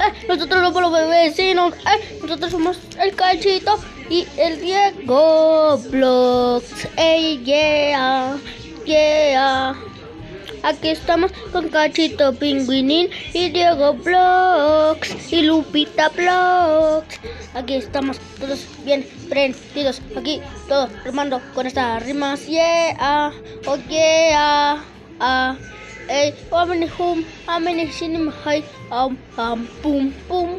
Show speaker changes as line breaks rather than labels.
Eh, nosotros somos los vecinos. Eh, nosotros somos el Cachito y el Diego Blogs. Ey, yeah, yeah. Aquí estamos con Cachito Pingüinín y Diego Blogs y Lupita Blogs. Aquí estamos todos bien prendidos. Aquí todos rimando con estas rimas. Yeah, oh yeah, ah. Ey, how many home, how many cinema high, um, um, boom, boom.